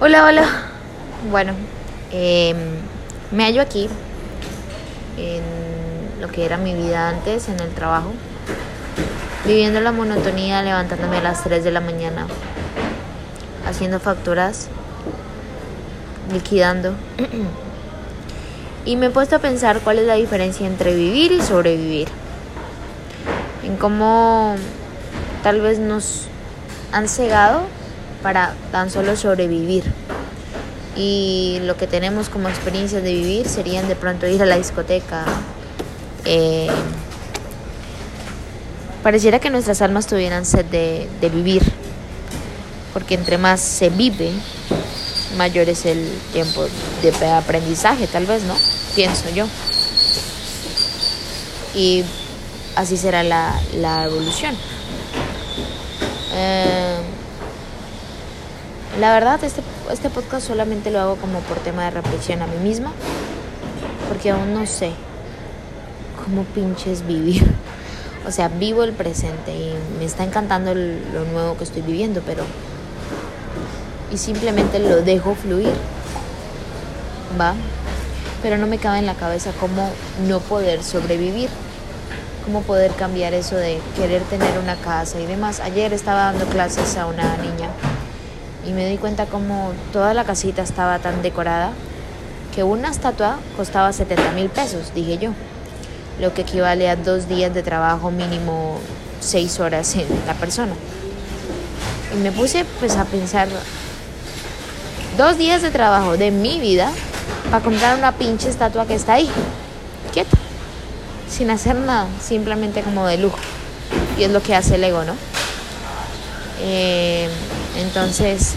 Hola, hola. Bueno, em, me hallo aquí en lo que era mi vida antes, en el trabajo, viviendo la monotonía, levantándome a las 3 de la mañana, haciendo facturas, liquidando. y me he puesto a pensar cuál es la diferencia entre vivir y sobrevivir. En cómo tal vez nos han cegado para tan solo sobrevivir. Y lo que tenemos como experiencias de vivir serían de pronto ir a la discoteca. Eh, pareciera que nuestras almas tuvieran sed de, de vivir, porque entre más se vive, mayor es el tiempo de aprendizaje, tal vez, ¿no? Pienso yo. Y así será la, la evolución. Eh, la verdad, este, este podcast solamente lo hago como por tema de reflexión a mí misma, porque aún no sé cómo pinches vivir. O sea, vivo el presente y me está encantando lo nuevo que estoy viviendo, pero... Y simplemente lo dejo fluir. ¿Va? Pero no me cabe en la cabeza cómo no poder sobrevivir. Cómo poder cambiar eso de querer tener una casa y demás. Ayer estaba dando clases a una niña y me di cuenta como toda la casita estaba tan decorada que una estatua costaba 70 mil pesos, dije yo, lo que equivale a dos días de trabajo mínimo seis horas en la persona. Y me puse pues a pensar dos días de trabajo de mi vida para comprar una pinche estatua que está ahí, quieta, sin hacer nada, simplemente como de lujo. Y es lo que hace el ego, ¿no? Eh, entonces,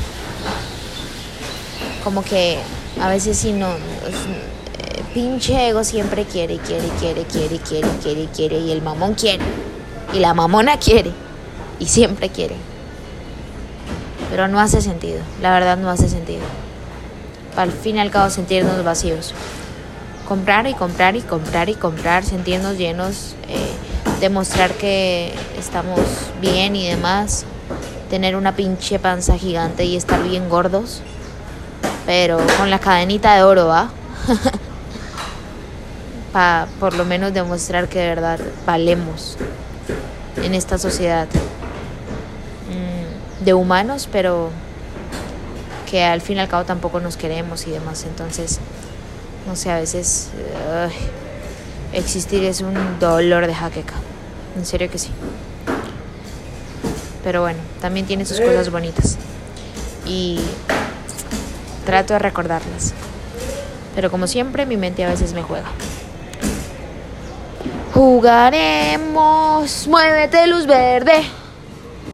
como que a veces si no, eh, pinche ego siempre quiere, quiere, quiere, quiere, quiere, quiere, quiere, y el mamón quiere, y la mamona quiere, y siempre quiere. Pero no hace sentido, la verdad no hace sentido. Para al fin y al cabo sentirnos vacíos. Comprar y comprar y comprar y comprar, sentirnos llenos, eh, demostrar que estamos bien y demás tener una pinche panza gigante y estar bien gordos, pero con la cadenita de oro, ¿va? Para por lo menos demostrar que de verdad valemos en esta sociedad mm, de humanos, pero que al fin y al cabo tampoco nos queremos y demás. Entonces, no sé, a veces existir es un dolor de jaqueca. En serio que sí. Pero bueno, también tiene sus cosas bonitas. Y trato de recordarlas. Pero como siempre, mi mente a veces me juega. Jugaremos, muévete luz verde.